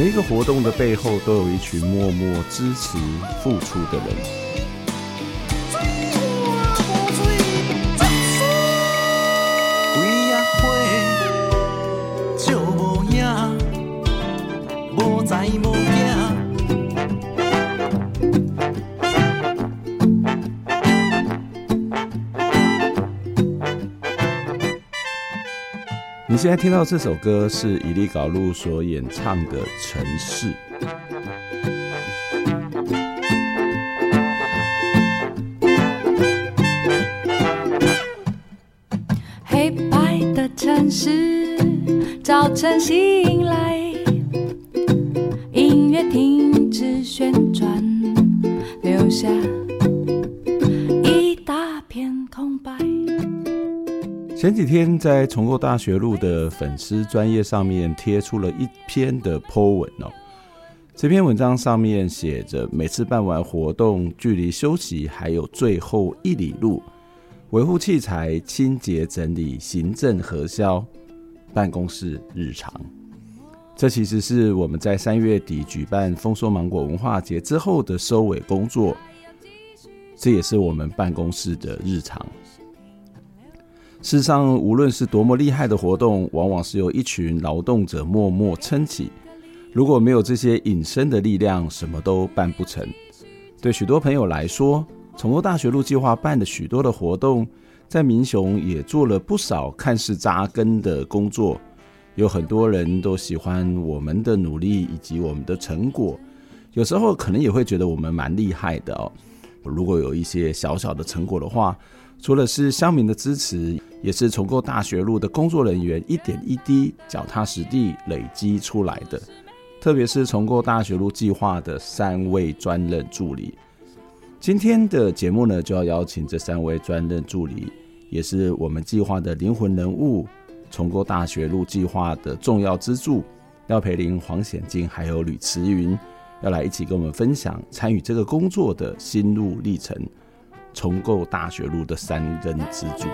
每一个活动的背后，都有一群默默支持、付出的人。现在听到这首歌是以利搞路所演唱的《城市》。黑白的城市，早晨醒在重构大学路的粉丝专业上面贴出了一篇的 po 文哦，这篇文章上面写着：每次办完活动，距离休息还有最后一里路，维护器材、清洁整理、行政核销、办公室日常。这其实是我们在三月底举办丰收芒果文化节之后的收尾工作，这也是我们办公室的日常。事实上，无论是多么厉害的活动，往往是由一群劳动者默默撑起。如果没有这些隐身的力量，什么都办不成。对许多朋友来说，重构大学路计划办的许多的活动，在民雄也做了不少看似扎根的工作。有很多人都喜欢我们的努力以及我们的成果，有时候可能也会觉得我们蛮厉害的哦。如果有一些小小的成果的话，除了是乡民的支持，也是重构大学路的工作人员一点一滴、脚踏实地累积出来的。特别是重构大学路计划的三位专任助理，今天的节目呢，就要邀请这三位专任助理，也是我们计划的灵魂人物，重构大学路计划的重要支柱，廖培林、黄显金还有吕慈云，要来一起跟我们分享参与这个工作的心路历程。重构大学路的三根支柱。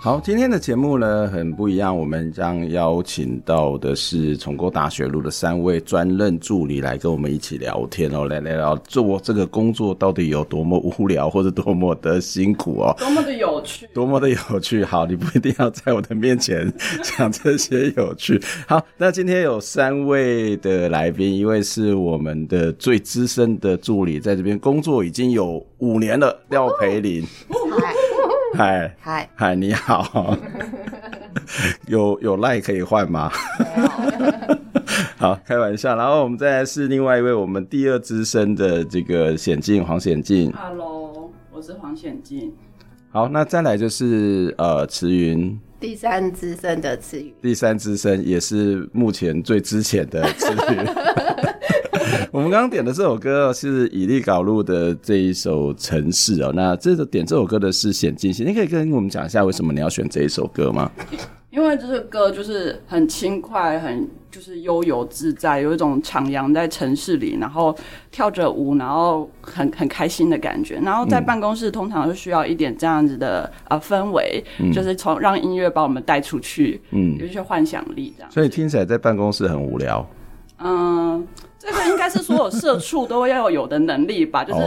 好，今天的节目呢，很不一样，我们将邀请到的是重构大学路的三位专任助理来跟我们一起聊天哦，来来聊做这个工作到底有多么无聊，或者多么的辛苦哦，多么的有趣，多么的有趣。好，你不一定要在我的面前讲这些有趣。好，那今天有三位的来宾，一位是我们的最资深的助理，在这边工作已经有五年了，廖培林。嗨嗨嗨，你好，有有赖可以换吗？好，开玩笑。然后我们再来是另外一位我们第二资深的这个显进黄显进。Hello，我是黄显进。好，那再来就是呃慈云，第三资深的慈云，第三资深也是目前最资浅的慈云。我们刚刚点的这首歌是以利搞路的这一首《城市》哦。那这首点这首歌的是显进，你可以跟我们讲一下为什么你要选这一首歌吗？因为这首歌就是很轻快，很就是悠游自在，有一种徜徉在城市里，然后跳着舞，然后很很开心的感觉。然后在办公室通常是需要一点这样子的啊氛围，嗯、就是从让音乐把我们带出去，嗯，有一些幻想力这样。所以听起来在办公室很无聊。嗯。这个应该是所有社畜都要有的能力吧，就是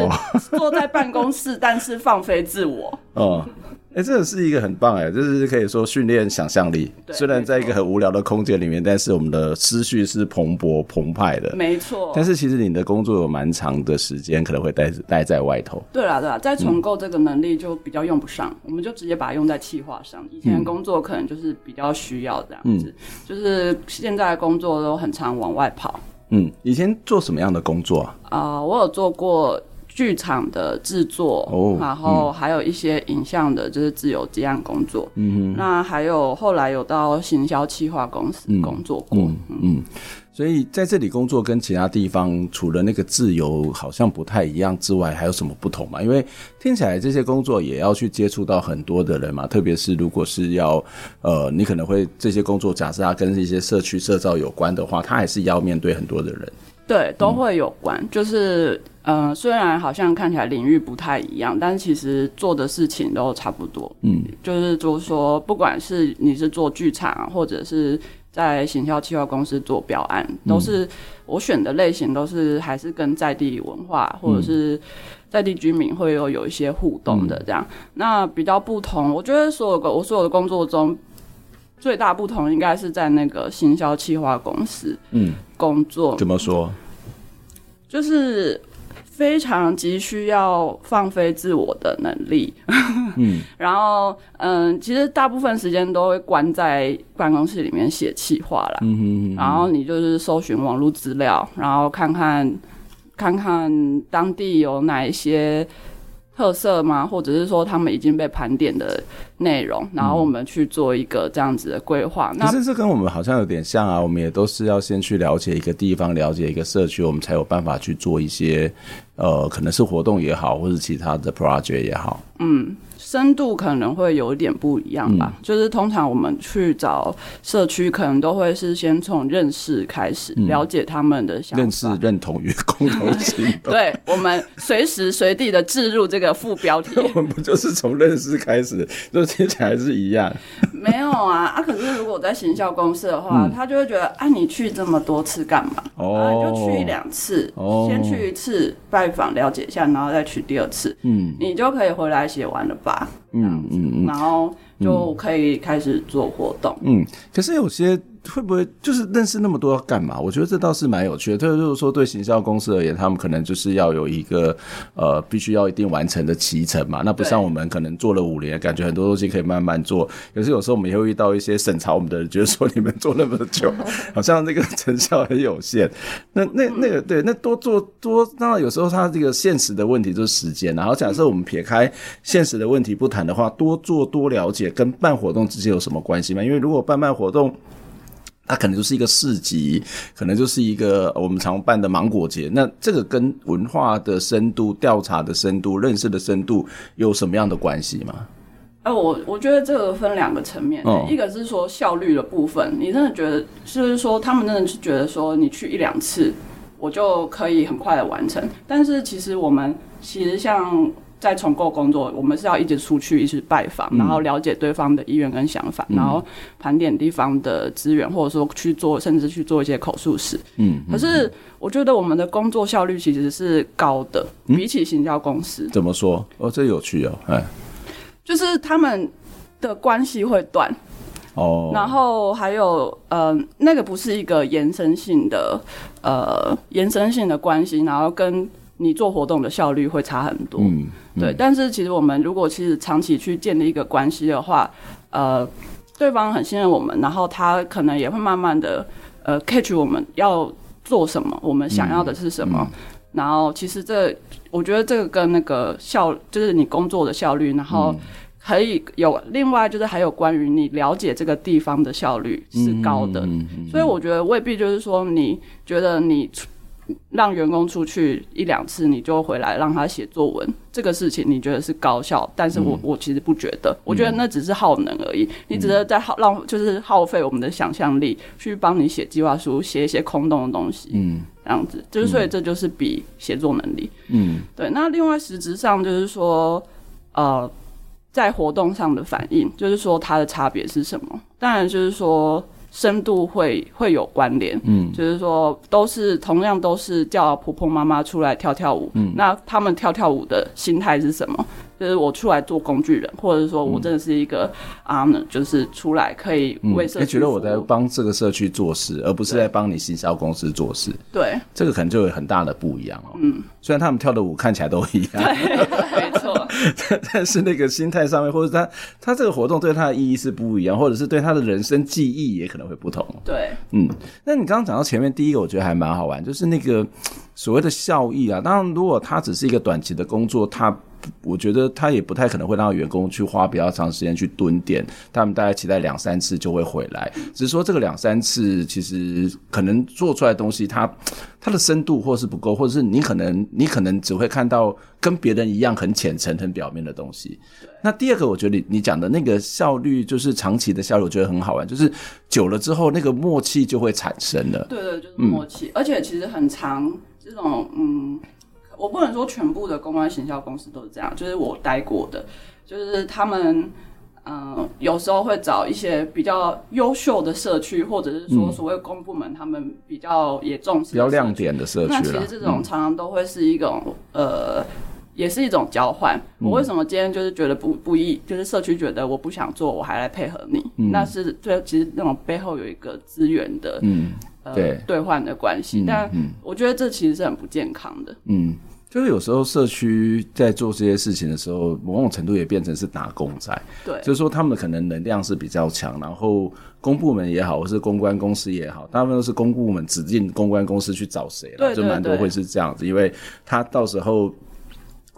坐在办公室，但是放飞自我。哦，哎、欸，这个是一个很棒哎，就是可以说训练想象力。虽然在一个很无聊的空间里面，但是我们的思绪是蓬勃澎湃的。没错。但是其实你的工作有蛮长的时间，可能会待待在外头。对啦，对啦，在重构这个能力就比较用不上，嗯、我们就直接把它用在企划上。以前工作可能就是比较需要这样子，嗯、就是现在的工作都很常往外跑。嗯，以前做什么样的工作啊？啊、呃，我有做过剧场的制作，哦，然后还有一些影像的，就是自由接案工作。嗯哼，那还有后来有到行销企划公司工作过。嗯，所以在这里工作跟其他地方除了那个自由好像不太一样之外，还有什么不同吗？因为听起来这些工作也要去接触到很多的人嘛，特别是如果是要呃，你可能会这些工作，假设它跟一些社区社造有关的话，它还是要面对很多的人。对，都会有关，嗯、就是呃，虽然好像看起来领域不太一样，但其实做的事情都差不多。嗯，就是就是说，不管是你是做剧场，或者是在行销企划公司做标案，都是我选的类型，都是还是跟在地文化或者是在地居民会有有一些互动的这样。嗯、那比较不同，我觉得所有的我所有的工作中。最大不同应该是在那个行销企划公司，嗯，工作怎么说？就是非常急需要放飞自我的能力，嗯，然后嗯，其实大部分时间都会关在办公室里面写企划啦，嗯哼嗯哼，然后你就是搜寻网络资料，然后看看看看当地有哪一些。特色吗？或者是说他们已经被盘点的内容，然后我们去做一个这样子的规划。那可是这跟我们好像有点像啊，我们也都是要先去了解一个地方，了解一个社区，我们才有办法去做一些呃，可能是活动也好，或者其他的 project 也好。嗯。深度可能会有一点不一样吧，嗯、就是通常我们去找社区，可能都会是先从认识开始，嗯、了解他们的想法，认识、认同与共同行动。对，我们随时随地的置入这个副标题。我们不就是从认识开始，就听起来是一样。没有啊啊！可是如果在行销公司的话，嗯、他就会觉得，啊，你去这么多次干嘛？哦、啊，就去一两次，哦、先去一次拜访了解一下，然后再去第二次，嗯，你就可以回来写完了吧？嗯嗯嗯，然后就可以开始做活动。嗯，可是有些。会不会就是认识那么多要干嘛？我觉得这倒是蛮有趣的。特别就是说，对行销公司而言，他们可能就是要有一个呃，必须要一定完成的期程嘛。那不像我们可能做了五年，感觉很多东西可以慢慢做。可是有时候我们也会遇到一些审查我们的人，觉得说你们做那么久，好像那个成效很有限。那那那个对，那多做多，当然有时候它这个现实的问题就是时间。然后假设我们撇开现实的问题不谈的话，多做多了解跟办活动之间有什么关系吗？因为如果办办活动。它可能就是一个市集，可能就是一个我们常办的芒果节。那这个跟文化的深度、调查的深度、认识的深度有什么样的关系吗？哎、呃，我我觉得这个分两个层面，哦、一个是说效率的部分，你真的觉得就是说他们真的是觉得说你去一两次，我就可以很快的完成。但是其实我们其实像。在重构工作，我们是要一直出去，一直拜访，然后了解对方的意愿跟想法，嗯、然后盘点地方的资源，或者说去做，甚至去做一些口述史。嗯，可是我觉得我们的工作效率其实是高的，嗯、比起行销公司。怎么说？哦，这有趣哦，哎，就是他们的关系会断哦，然后还有呃，那个不是一个延伸性的呃延伸性的关系，然后跟。你做活动的效率会差很多，嗯，嗯对。但是其实我们如果其实长期去建立一个关系的话，呃，对方很信任我们，然后他可能也会慢慢的呃 catch 我们要做什么，我们想要的是什么。然后其实这我觉得这个跟那个效就是你工作的效率，然后可以有另外就是还有关于你了解这个地方的效率是高的。嗯嗯嗯、所以我觉得未必就是说你觉得你。让员工出去一两次，你就回来让他写作文，这个事情你觉得是高效？但是我、嗯、我其实不觉得，我觉得那只是耗能而已。嗯、你只是在耗浪，就是耗费我们的想象力去帮你写计划书，写一些空洞的东西。嗯，这样子，就是所以这就是比写作能力。嗯，对。那另外实质上就是说，呃，在活动上的反应，就是说它的差别是什么？当然就是说。深度会会有关联，嗯，就是说都是同样都是叫婆婆妈妈出来跳跳舞，嗯，那他们跳跳舞的心态是什么？就是我出来做工具人，或者说我真的是一个啊呢，就是出来可以为社区，你觉得我在帮这个社区做事，而不是在帮你行销公司做事，对，这个可能就有很大的不一样哦，嗯，虽然他们跳的舞看起来都一样，对，没错。但但是那个心态上面，或者他他这个活动对他的意义是不一样，或者是对他的人生记忆也可能会不同。对，嗯，那你刚刚讲到前面第一个，我觉得还蛮好玩，就是那个所谓的效益啊。当然，如果他只是一个短期的工作，他。我觉得他也不太可能会让员工去花比较长时间去蹲点，他们大概期待两三次就会回来。只是说这个两三次，其实可能做出来的东西它，它它的深度或是不够，或者是你可能你可能只会看到跟别人一样很浅层、很表面的东西。那第二个，我觉得你你讲的那个效率，就是长期的效率，我觉得很好玩，就是久了之后那个默契就会产生了。对对，就是默契，嗯、而且其实很长这种嗯。我不能说全部的公关行销公司都是这样，就是我待过的，就是他们，嗯、呃，有时候会找一些比较优秀的社区，或者是说所谓公部门，他们比较也重视比较亮点的社区。那其实这种常常都会是一种，嗯、呃，也是一种交换。我为什么今天就是觉得不不易，就是社区觉得我不想做，我还来配合你，嗯、那是对，其实那种背后有一个资源的，嗯，呃，对，兑换的关系。嗯、但我觉得这其实是很不健康的，嗯。就是有时候社区在做这些事情的时候，某种程度也变成是打工仔。对，就是说他们可能能量是比较强，然后公部门也好，或是公关公司也好，大部分都是公部门指定公关公司去找谁，了，就蛮多会是这样子，因为他到时候。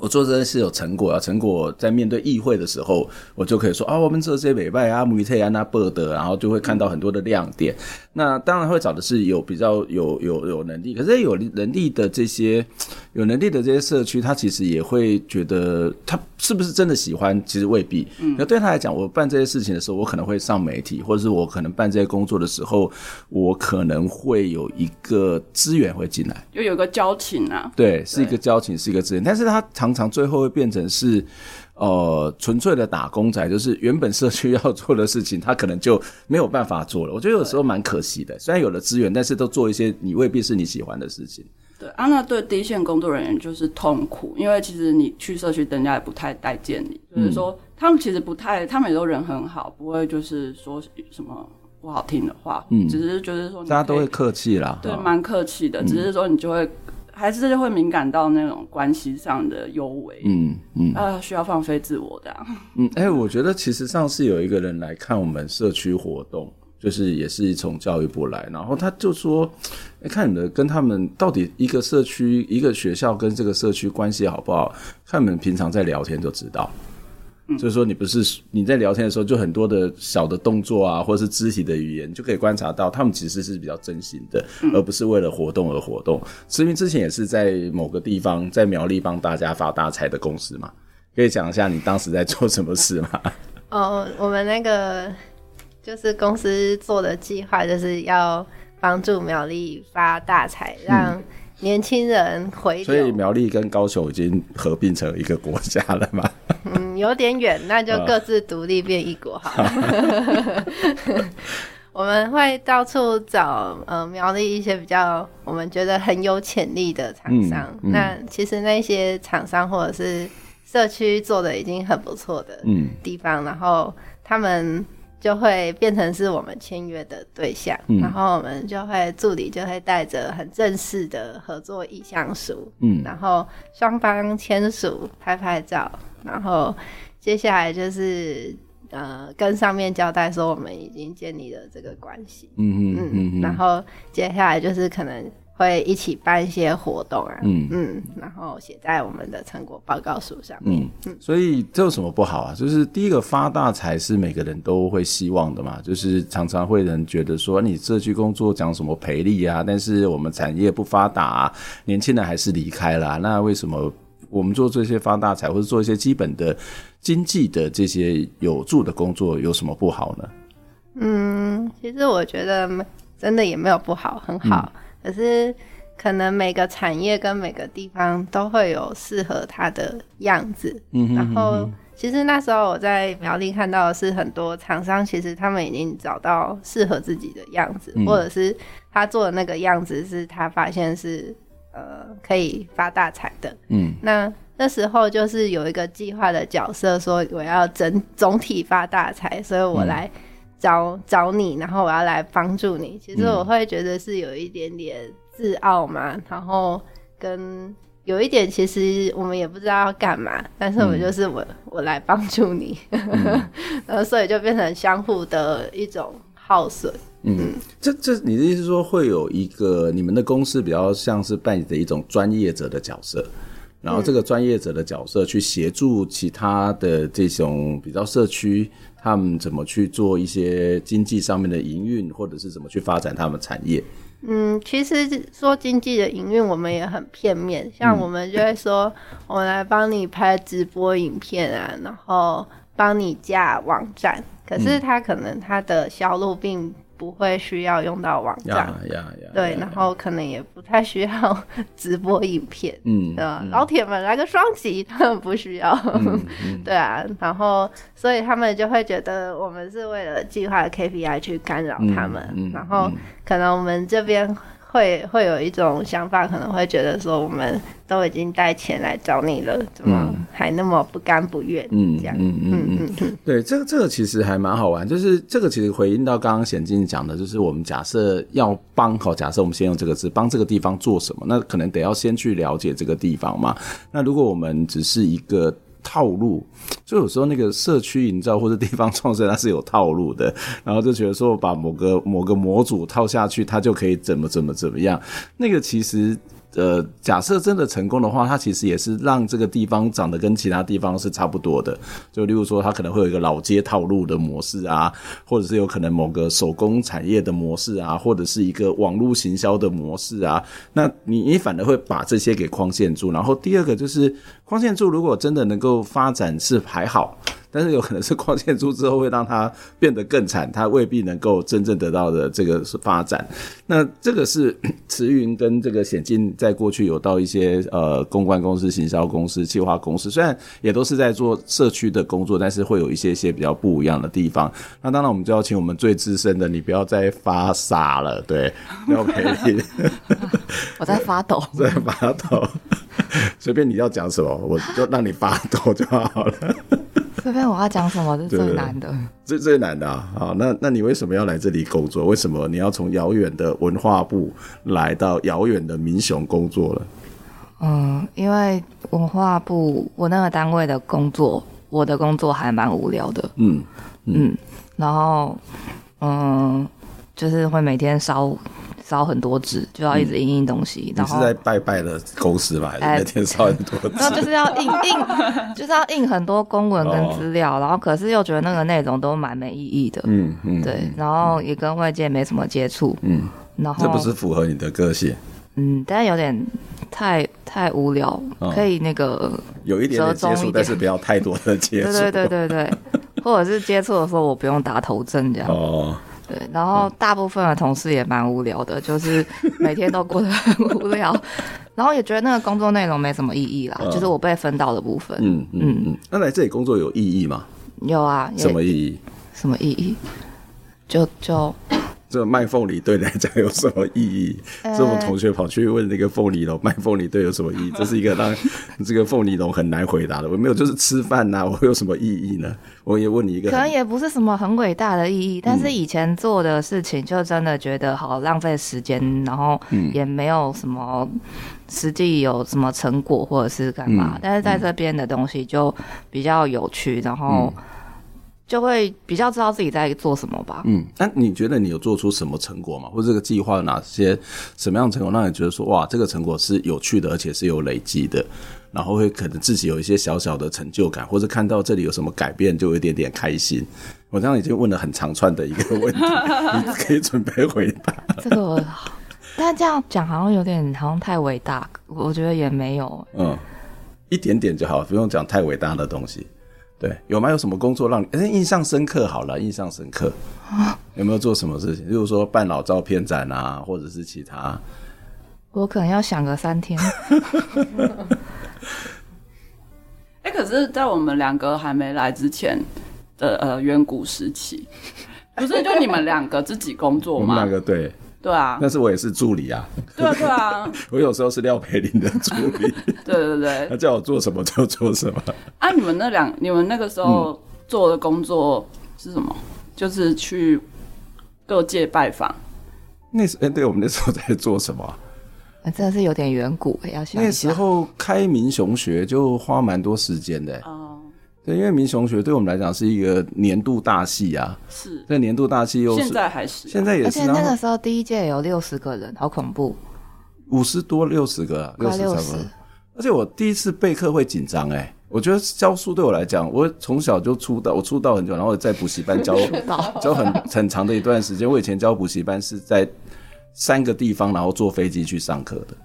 我做这件事有成果啊，成果在面对议会的时候，我就可以说啊，我们这些美拜啊、穆特安啊、伯德，然后就会看到很多的亮点。那当然会找的是有比较有有有能力，可是有能力的这些有能力的这些社区，他其实也会觉得他是不是真的喜欢，其实未必。嗯，那对他来讲，我办这些事情的时候，我可能会上媒体，或者是我可能办这些工作的时候，我可能会有一个资源会进来，又有个交情啊。对，是一个交情，是一个资源，但是他常。常最后会变成是，呃，纯粹的打工仔，就是原本社区要做的事情，他可能就没有办法做了。我觉得有时候蛮可惜的，虽然有了资源，但是都做一些你未必是你喜欢的事情。对啊，那对第一线工作人员就是痛苦，因为其实你去社区，人家也不太待见你，就是说、嗯、他们其实不太，他们也都人很好，不会就是说什么不好听的话，嗯，只是就是说大家都会客气啦，对，蛮客气的，只是说你就会。还是就会敏感到那种关系上的幽微，嗯嗯，啊，需要放飞自我的，嗯，哎、欸，我觉得其实上次有一个人来看我们社区活动，就是也是从教育部来，然后他就说，哎、欸，看你们跟他们到底一个社区一个学校跟这个社区关系好不好，看你们平常在聊天就知道。就是说，你不是你在聊天的时候，就很多的小的动作啊，或者是肢体的语言，就可以观察到他们其实是比较真心的，而不是为了活动而活动。慈明之前也是在某个地方，在苗栗帮大家发大财的公司嘛，可以讲一下你当时在做什么事吗？哦，我们那个就是公司做的计划，就是要帮助苗栗发大财，让年轻人回。所以苗栗跟高雄已经合并成一个国家了吗？嗯，有点远，那就各自独立变一国好了。我们会到处找呃苗栗一些比较我们觉得很有潜力的厂商。嗯嗯、那其实那些厂商或者是社区做的已经很不错的地方，嗯、然后他们就会变成是我们签约的对象。嗯、然后我们就会助理就会带着很正式的合作意向书，嗯，然后双方签署拍拍照。然后接下来就是呃，跟上面交代说我们已经建立了这个关系，嗯嗯嗯，然后接下来就是可能会一起办一些活动啊，嗯嗯，然后写在我们的成果报告书上面。嗯，嗯，所以这有什么不好啊？就是第一个发大财是每个人都会希望的嘛，就是常常会人觉得说你社区工作讲什么赔利啊，但是我们产业不发达啊，年轻人还是离开了啊，那为什么？我们做这些发大财，或者做一些基本的经济的这些有助的工作，有什么不好呢？嗯，其实我觉得真的也没有不好，很好。嗯、可是可能每个产业跟每个地方都会有适合它的样子。嗯哼嗯哼，然后其实那时候我在苗栗看到的是很多厂商，其实他们已经找到适合自己的样子，嗯、或者是他做的那个样子是他发现是。呃，可以发大财的，嗯，那那时候就是有一个计划的角色，说我要整总体发大财，所以我来找、嗯、找你，然后我要来帮助你。其实我会觉得是有一点点自傲嘛，然后跟有一点，其实我们也不知道要干嘛，但是我们就是我、嗯、我来帮助你，然后所以就变成相互的一种耗损。嗯，这这你的意思是说会有一个你们的公司比较像是扮演的一种专业者的角色，然后这个专业者的角色去协助其他的这种比较社区，他们怎么去做一些经济上面的营运，或者是怎么去发展他们产业。嗯，其实说经济的营运，我们也很片面。像我们就会说，我们来帮你拍直播影片啊，然后帮你架网站。可是他可能他的销路并不会需要用到网站，对，然后可能也不太需要 直播影片，嗯，对吧？嗯、老铁们来个双击，他们不需要，嗯嗯、对啊，然后所以他们就会觉得我们是为了计划的 KPI 去干扰他们，然后可能我们这边。会会有一种想法，可能会觉得说，我们都已经带钱来找你了，怎么还那么不甘不愿？嗯，这样，嗯嗯嗯嗯，对，这个这个其实还蛮好玩，就是这个其实回应到刚刚显进讲的，就是我们假设要帮好，假设我们先用这个字帮这个地方做什么，那可能得要先去了解这个地方嘛。那如果我们只是一个。套路，就有时候那个社区营造或者地方创生，它是有套路的，然后就觉得说把某个某个模组套下去，它就可以怎么怎么怎么样，那个其实。呃，假设真的成功的话，它其实也是让这个地方长得跟其他地方是差不多的。就例如说，它可能会有一个老街套路的模式啊，或者是有可能某个手工产业的模式啊，或者是一个网络行销的模式啊。那你你反而会把这些给框限住。然后第二个就是框限住，如果真的能够发展是还好。但是有可能是光线出之后会让它变得更惨，它未必能够真正得到的这个是发展。那这个是 慈云跟这个显静在过去有到一些呃公关公司、行销公司、企划公司，虽然也都是在做社区的工作，但是会有一些些比较不一样的地方。那当然我们就要请我们最资深的，你不要再发傻了，对，廖培林。我在发抖，在发抖，随便你要讲什么，我就让你发抖就好了。随便我要讲什么，这是最难的。最最难的啊！好，那那你为什么要来这里工作？为什么你要从遥远的文化部来到遥远的民雄工作了？嗯，因为文化部我那个单位的工作，我的工作还蛮无聊的。嗯嗯，嗯，然后嗯，就是会每天烧。烧很多纸，就要一直印印东西。嗯、你是在拜拜的公司吧？还是每天烧很多纸？然后就是要印印，就是要印很多公文跟资料，哦、然后可是又觉得那个内容都蛮没意义的。嗯嗯，对，然后也跟外界没什么接触。嗯，然后这不是符合你的个性。嗯，但是有点太太无聊，哦、可以那个有一点点接触，但是不要太多的接触。对对对对对，或者是接触的时候我不用打头阵这样。哦。对，然后大部分的同事也蛮无聊的，就是 每天都过得 很无聊，然后也觉得那个工作内容没什么意义啦，就是我被分到的部分。嗯嗯嗯。那来这里工作有意义吗？有啊。什么意义？什么意义？就就。这个卖凤梨对你来讲有什么意义？这、欸、我同学跑去问那个凤梨龙卖凤梨对有什么意义？这是一个让这个凤梨龙很难回答的。我没有，就是吃饭呐、啊，我有什么意义呢？我也问你一个，可能也不是什么很伟大的意义，但是以前做的事情就真的觉得好浪费时间，然后也没有什么实际有什么成果或者是干嘛。嗯、但是在这边的东西就比较有趣，然后。就会比较知道自己在做什么吧。嗯，那你觉得你有做出什么成果吗？或者这个计划有哪些什么样的成果让你觉得说哇，这个成果是有趣的，而且是有累积的，然后会可能自己有一些小小的成就感，或者看到这里有什么改变，就有一点点开心。我这样已经问了很长串的一个问题，你可以准备回答。这个，但这样讲好像有点好像太伟大，我觉得也没有。嗯，一点点就好，不用讲太伟大的东西。对，有没有什么工作让你、欸、印象深刻？好了，印象深刻，有没有做什么事情？例如说办老照片展啊，或者是其他？我可能要想个三天。哎、欸，可是，在我们两个还没来之前的呃远古时期，不是就你们两个自己工作吗？我们两个对。对啊，但是我也是助理啊。对啊，对啊，我有时候是廖培林的助理。对对对，他叫我做什么就做什么。啊，你们那两，你们那个时候做的工作是什么？嗯、就是去各界拜访。那时，哎，对我们那时候在做什么？啊真的是有点远古，要想那时候开民雄学就花蛮多时间的哦。对，因为民雄学对我们来讲是一个年度大戏啊。是。这年度大戏又是现在还是现在也是。而且那个时候第一届有六十个人，好恐怖。五十多六十个，啊，六十差不多。而且我第一次备课会紧张哎，我觉得教书对我来讲，我从小就出道，我出道很久，然后在补习班教 教很很长的一段时间。我以前教补习班是在三个地方，然后坐飞机去上课的。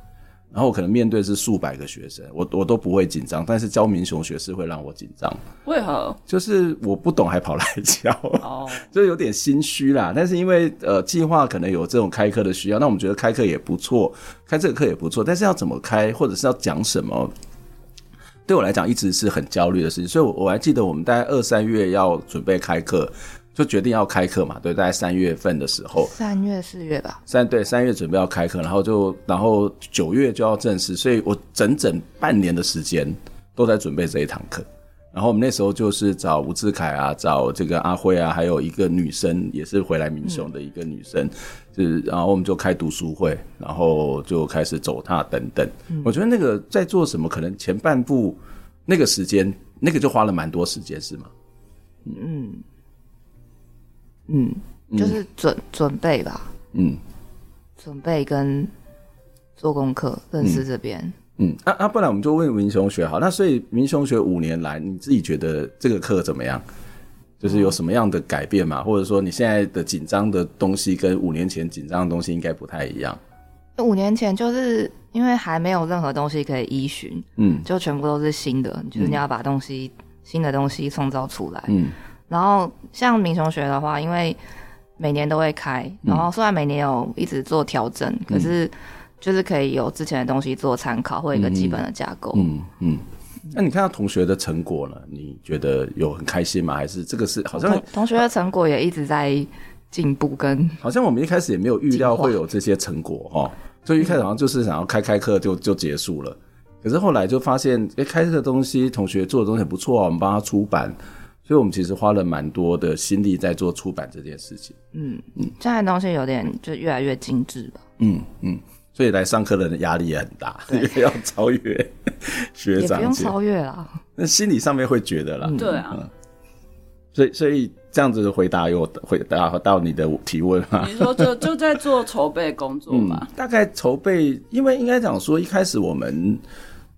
然后我可能面对是数百个学生，我我都不会紧张，但是教民雄学是会让我紧张。为何？就是我不懂还跑来教，哦，就有点心虚啦。但是因为呃计划可能有这种开课的需要，那我们觉得开课也不错，开这个课也不错，但是要怎么开，或者是要讲什么，对我来讲一直是很焦虑的事情。所以，我我还记得我们大概二三月要准备开课。就决定要开课嘛，对，大概三月份的时候，三月四月吧，三对三月准备要开课，然后就然后九月就要正式，所以我整整半年的时间都在准备这一堂课。然后我们那时候就是找吴志凯啊，找这个阿辉啊，还有一个女生也是回来民雄的一个女生，嗯、就是然后我们就开读书会，然后就开始走踏等等。嗯、我觉得那个在做什么，可能前半部那个时间，那个就花了蛮多时间，是吗？嗯。嗯，就是准、嗯、准备吧。嗯，准备跟做功课，认识这边。嗯，啊啊，不然我们就问民雄学好。那所以民雄学五年来，你自己觉得这个课怎么样？就是有什么样的改变吗？嗯、或者说你现在的紧张的东西跟五年前紧张的东西应该不太一样？五年前就是因为还没有任何东西可以依循，嗯，就全部都是新的，就是你要把东西、嗯、新的东西创造出来，嗯。然后像民雄学的话，因为每年都会开，然后虽然每年有一直做调整，嗯、可是就是可以有之前的东西做参考，或一个基本的架构。嗯嗯。那你看到同学的成果呢？你觉得有很开心吗？还是这个是好像同，同学的成果也一直在进步跟？好像我们一开始也没有预料会有这些成果哦，所以一开始好像就是想要开开课就就结束了，可是后来就发现，哎，开这个东西，同学做的东西很不错啊，我们帮他出版。所以我们其实花了蛮多的心力在做出版这件事情。嗯嗯，现在东西有点就越来越精致吧。嗯嗯，所以来上课的人压力也很大，因为要超越 学长。也不用超越啦，那心理上面会觉得啦。对啊。所以所以这样子的回答有回答到你的提问吗？你说就就在做筹备工作嘛？大概筹备，因为应该讲说一开始我们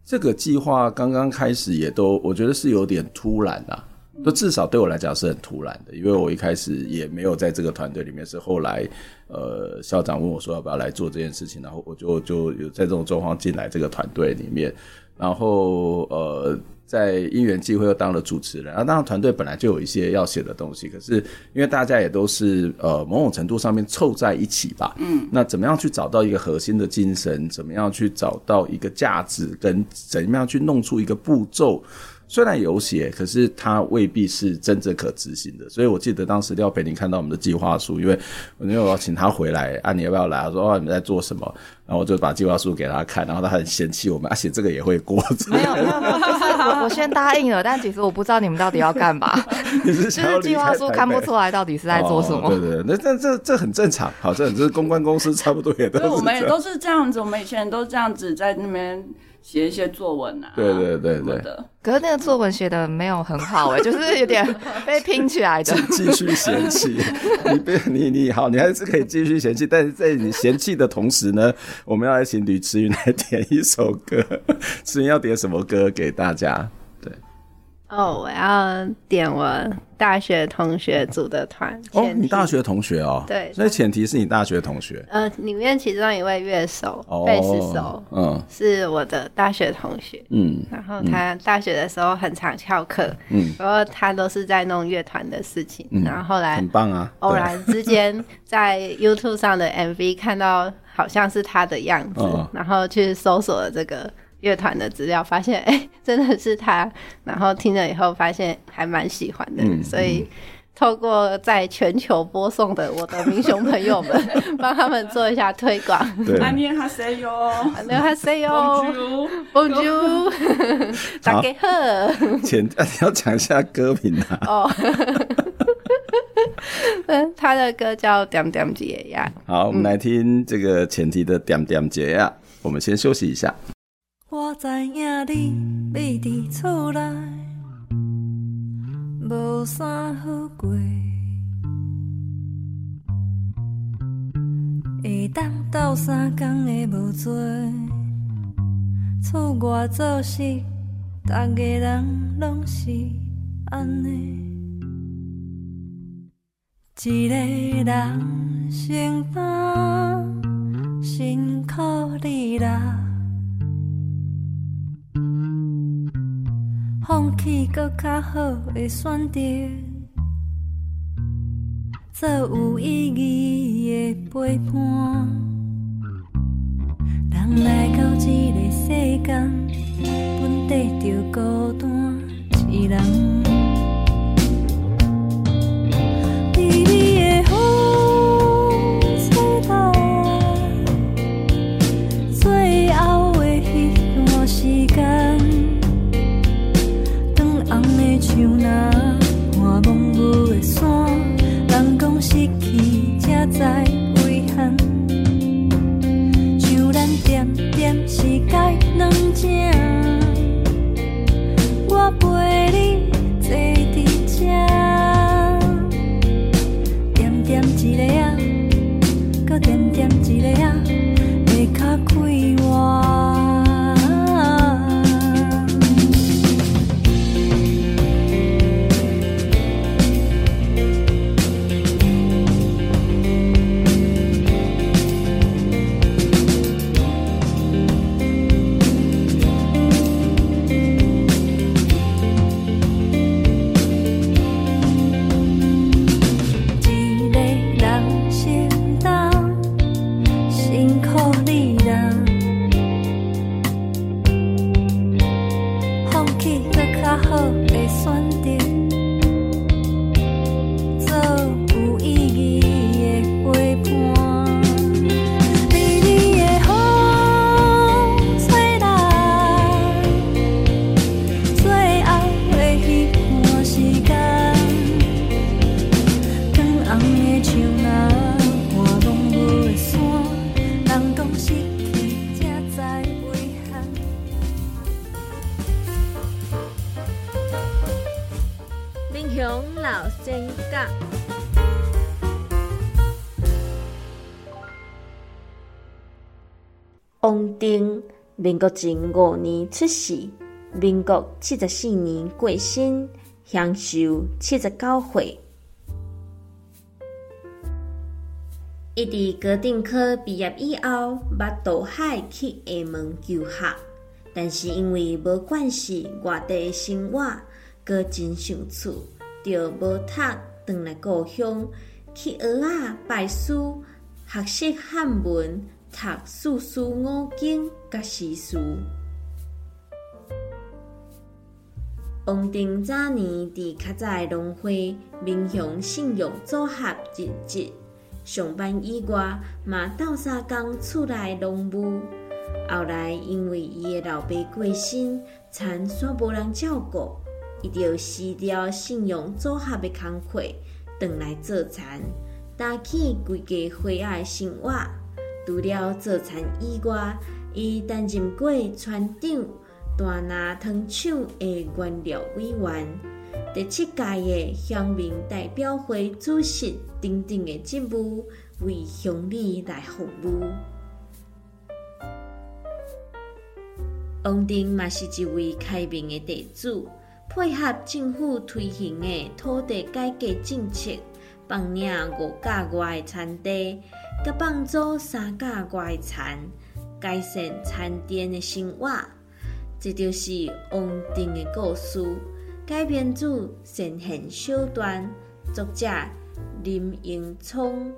这个计划刚刚开始也都，我觉得是有点突然啊。就至少对我来讲是很突然的，因为我一开始也没有在这个团队里面，是后来，呃，校长问我说要不要来做这件事情，然后我就就有在这种状况进来这个团队里面，然后呃，在因缘际会又当了主持人，啊，当然团队本来就有一些要写的东西，可是因为大家也都是呃某种程度上面凑在一起吧，嗯，那怎么样去找到一个核心的精神，怎么样去找到一个价值，跟怎么样去弄出一个步骤。虽然有写，可是它未必是真正可执行的。所以我记得当时廖培林看到我们的计划书，因为因为我要请他回来，啊，你要不要来？他说哦，你们在做什么？然后我就把计划书给他看，然后他很嫌弃我们，而、啊、且这个也会过。没有没有没有，就是我 我先答应了，但其实我不知道你们到底要干嘛。你是就是计划书看不出来到底是在做什么？哦、对，对对，那这这这很正常。好，这这公关公司差不多也都是。我们也都是这样子，我们以前都这样子在那边。写一些作文啊，对对对对，可是那个作文写的没有很好哎、欸，就是有点被拼起来的。继续嫌弃，你别你你好，你还是可以继续嫌弃，但是在你嫌弃的同时呢，我们要来请吕慈云来点一首歌，慈云要点什么歌给大家？哦，oh, 我要点我大学同学组的团。哦，你大学同学哦？对，所以前提是你大学同学。呃，里面其中一位乐手，贝斯手，嗯，是我的大学同学。嗯，然后他大学的时候很常翘课，嗯，然后他都是在弄乐团的事情。嗯，然后后来很棒啊，偶然之间在 YouTube 上的 MV 看到好像是他的样子，哦，然后去搜索了这个。乐团的资料，发现哎，真的是他。然后听了以后，发现还蛮喜欢的。嗯。所以，透过在全球播送的我的民雄朋友们，帮他们做一下推广。对。新年好，新年好。龙珠，龙珠。好。前要讲一下歌名啊。哦。嗯，他的歌叫《点点解呀》。好，我们来听这个前提的《点点解呀》。我们先休息一下。我知影你未伫厝内，无啥好过，会当斗三工的无做，厝外做事，逐个人拢是安尼。一个人成担，辛苦你啦。放弃搁较好的选择，做有意义的陪伴。人来到这个世间，本得着孤单一人。我陪你民国前五年出世，民国七十四年过身，享寿七十九岁。伊伫高等科毕业以后，捌渡海去厦门求学，但是因为无关系外地生活，阁真想厝，就无读，转来故乡去蚵仔拜师，学习汉文。读四书五经甲诗书。王定早年伫较早农会民雄信用组合任职，上班以外嘛斗相共厝内农务。后来因为伊个老爸过身，田煞无人照顾，伊就辞掉信用组合的工课，转来做田，打起规家伙仔个生活。除了做餐以外，伊担任过船长、大拿糖厂的原料委员、第七届的乡民代表会主席等等的职务，为乡里来服务。王丁嘛是一位开明的地主，配合政府推行的土地改革政策，放领五甲外的田地。甲帮助三甲外残，改善田田的生活，这就是王定的故事。改编自神仙小段，作者林英聪。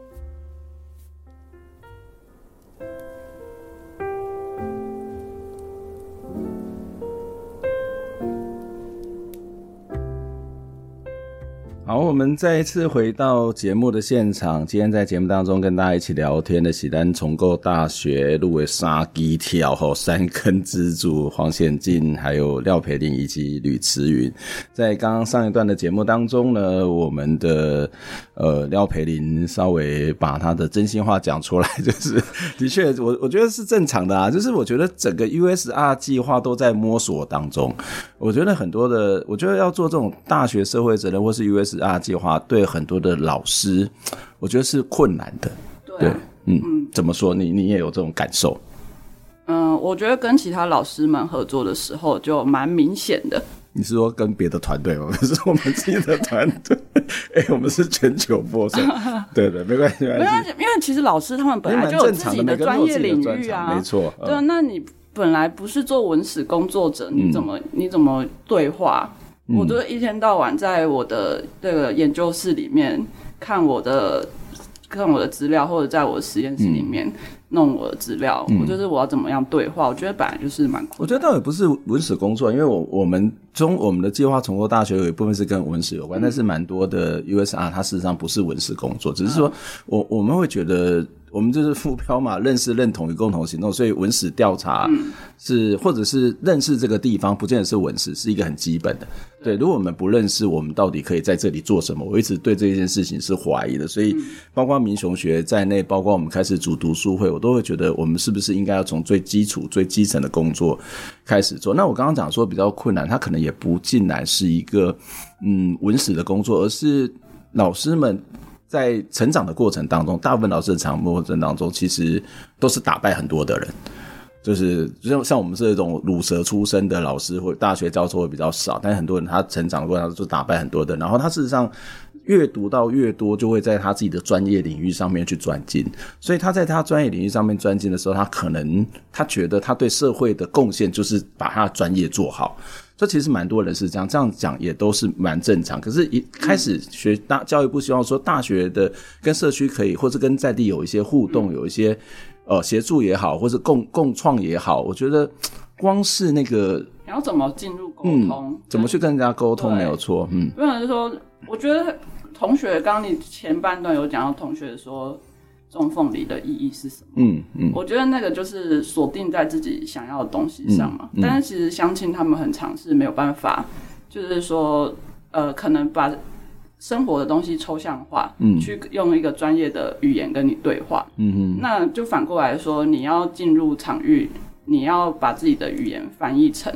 好，我们再一次回到节目的现场。今天在节目当中跟大家一起聊天的，是咱重构大学入围杀鸡跳吼三根支柱黄显进，还有廖培林以及吕慈云。在刚刚上一段的节目当中呢，我们的呃廖培林稍微把他的真心话讲出来，就是的确，我我觉得是正常的啊。就是我觉得整 个 USR 计划都在摸索当中。我觉得很多的，我觉得要做这种大学社会责任或是 US。啊，计划对很多的老师，我觉得是困难的。对，嗯嗯，怎么说？你你也有这种感受？嗯，我觉得跟其他老师们合作的时候就蛮明显的。你是说跟别的团队吗？不是我们自己的团队。哎、欸，我们是全球播送。对对，没关系，没关系。因为其实老师他们本来就有自己的专业领域啊，没错。对啊，那你本来不是做文史工作者，你怎么、嗯、你怎么对话？我都一天到晚在我的这个研究室里面看我的看我的资料，或者在我的实验室里面弄我的资料。嗯、我就是我要怎么样对话？我觉得本来就是蛮。我觉得倒也不是文史工作，因为我我们中我们的计划重构大学有一部分是跟文史有关，嗯、但是蛮多的 USR 它事实上不是文史工作，只是说我我们会觉得。我们就是副标嘛，认识、认同与共同行动。所以文史调查是，嗯、或者是认识这个地方，不见得是文史，是一个很基本的。对，如果我们不认识，我们到底可以在这里做什么？我一直对这件事情是怀疑的。所以，包括民雄学在内，包括我们开始组读书会，我都会觉得，我们是不是应该要从最基础、最基层的工作开始做？那我刚刚讲说比较困难，它可能也不尽然是一个嗯文史的工作，而是老师们。在成长的过程当中，大部分老师的成长过程当中，其实都是打败很多的人。就是像像我们这种乳蛇出身的老师，或大学教授会比较少，但是很多人他成长过程当中就打败很多的。然后他事实上越读到越多，就会在他自己的专业领域上面去专精。所以他在他专业领域上面专精的时候，他可能他觉得他对社会的贡献就是把他的专业做好。这其实蛮多人是这样，这样讲也都是蛮正常。可是，一开始学大教育部希望说，大学的跟社区可以，或是跟在地有一些互动，有一些呃协助也好，或是共共创也好。我觉得光是那个你要怎么进入沟通，嗯，怎么去跟人家沟通没有错，嗯。不然就是说，我觉得同学刚刚你前半段有讲到同学说。种凤梨的意义是什么？嗯嗯，嗯我觉得那个就是锁定在自己想要的东西上嘛。嗯嗯、但是其实相亲他们很尝试没有办法，就是说，呃，可能把生活的东西抽象化，嗯，去用一个专业的语言跟你对话，嗯嗯，那就反过来说，你要进入场域，你要把自己的语言翻译成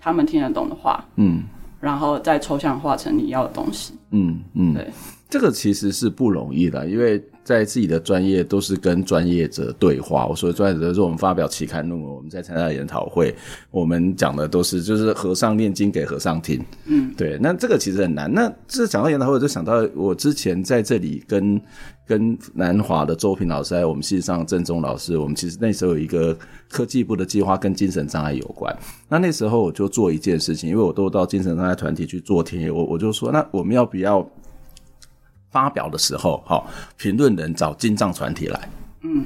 他们听得懂的话，嗯，然后再抽象化成你要的东西，嗯嗯，嗯对，这个其实是不容易的，因为。在自己的专业都是跟专业者对话。我说专业者是我们发表期刊论文，我们在参加研讨会，我们讲的都是就是和尚念经给和尚听。嗯，对。那这个其实很难。那这讲到研讨会，我就想到我之前在这里跟跟南华的周平老师，还有我们系上郑中老师，我们其实那时候有一个科技部的计划跟精神障碍有关。那那时候我就做一件事情，因为我都到精神障碍团体去做田野，我我就说，那我们要不要？发表的时候，哈，评论人找金藏团体来，嗯，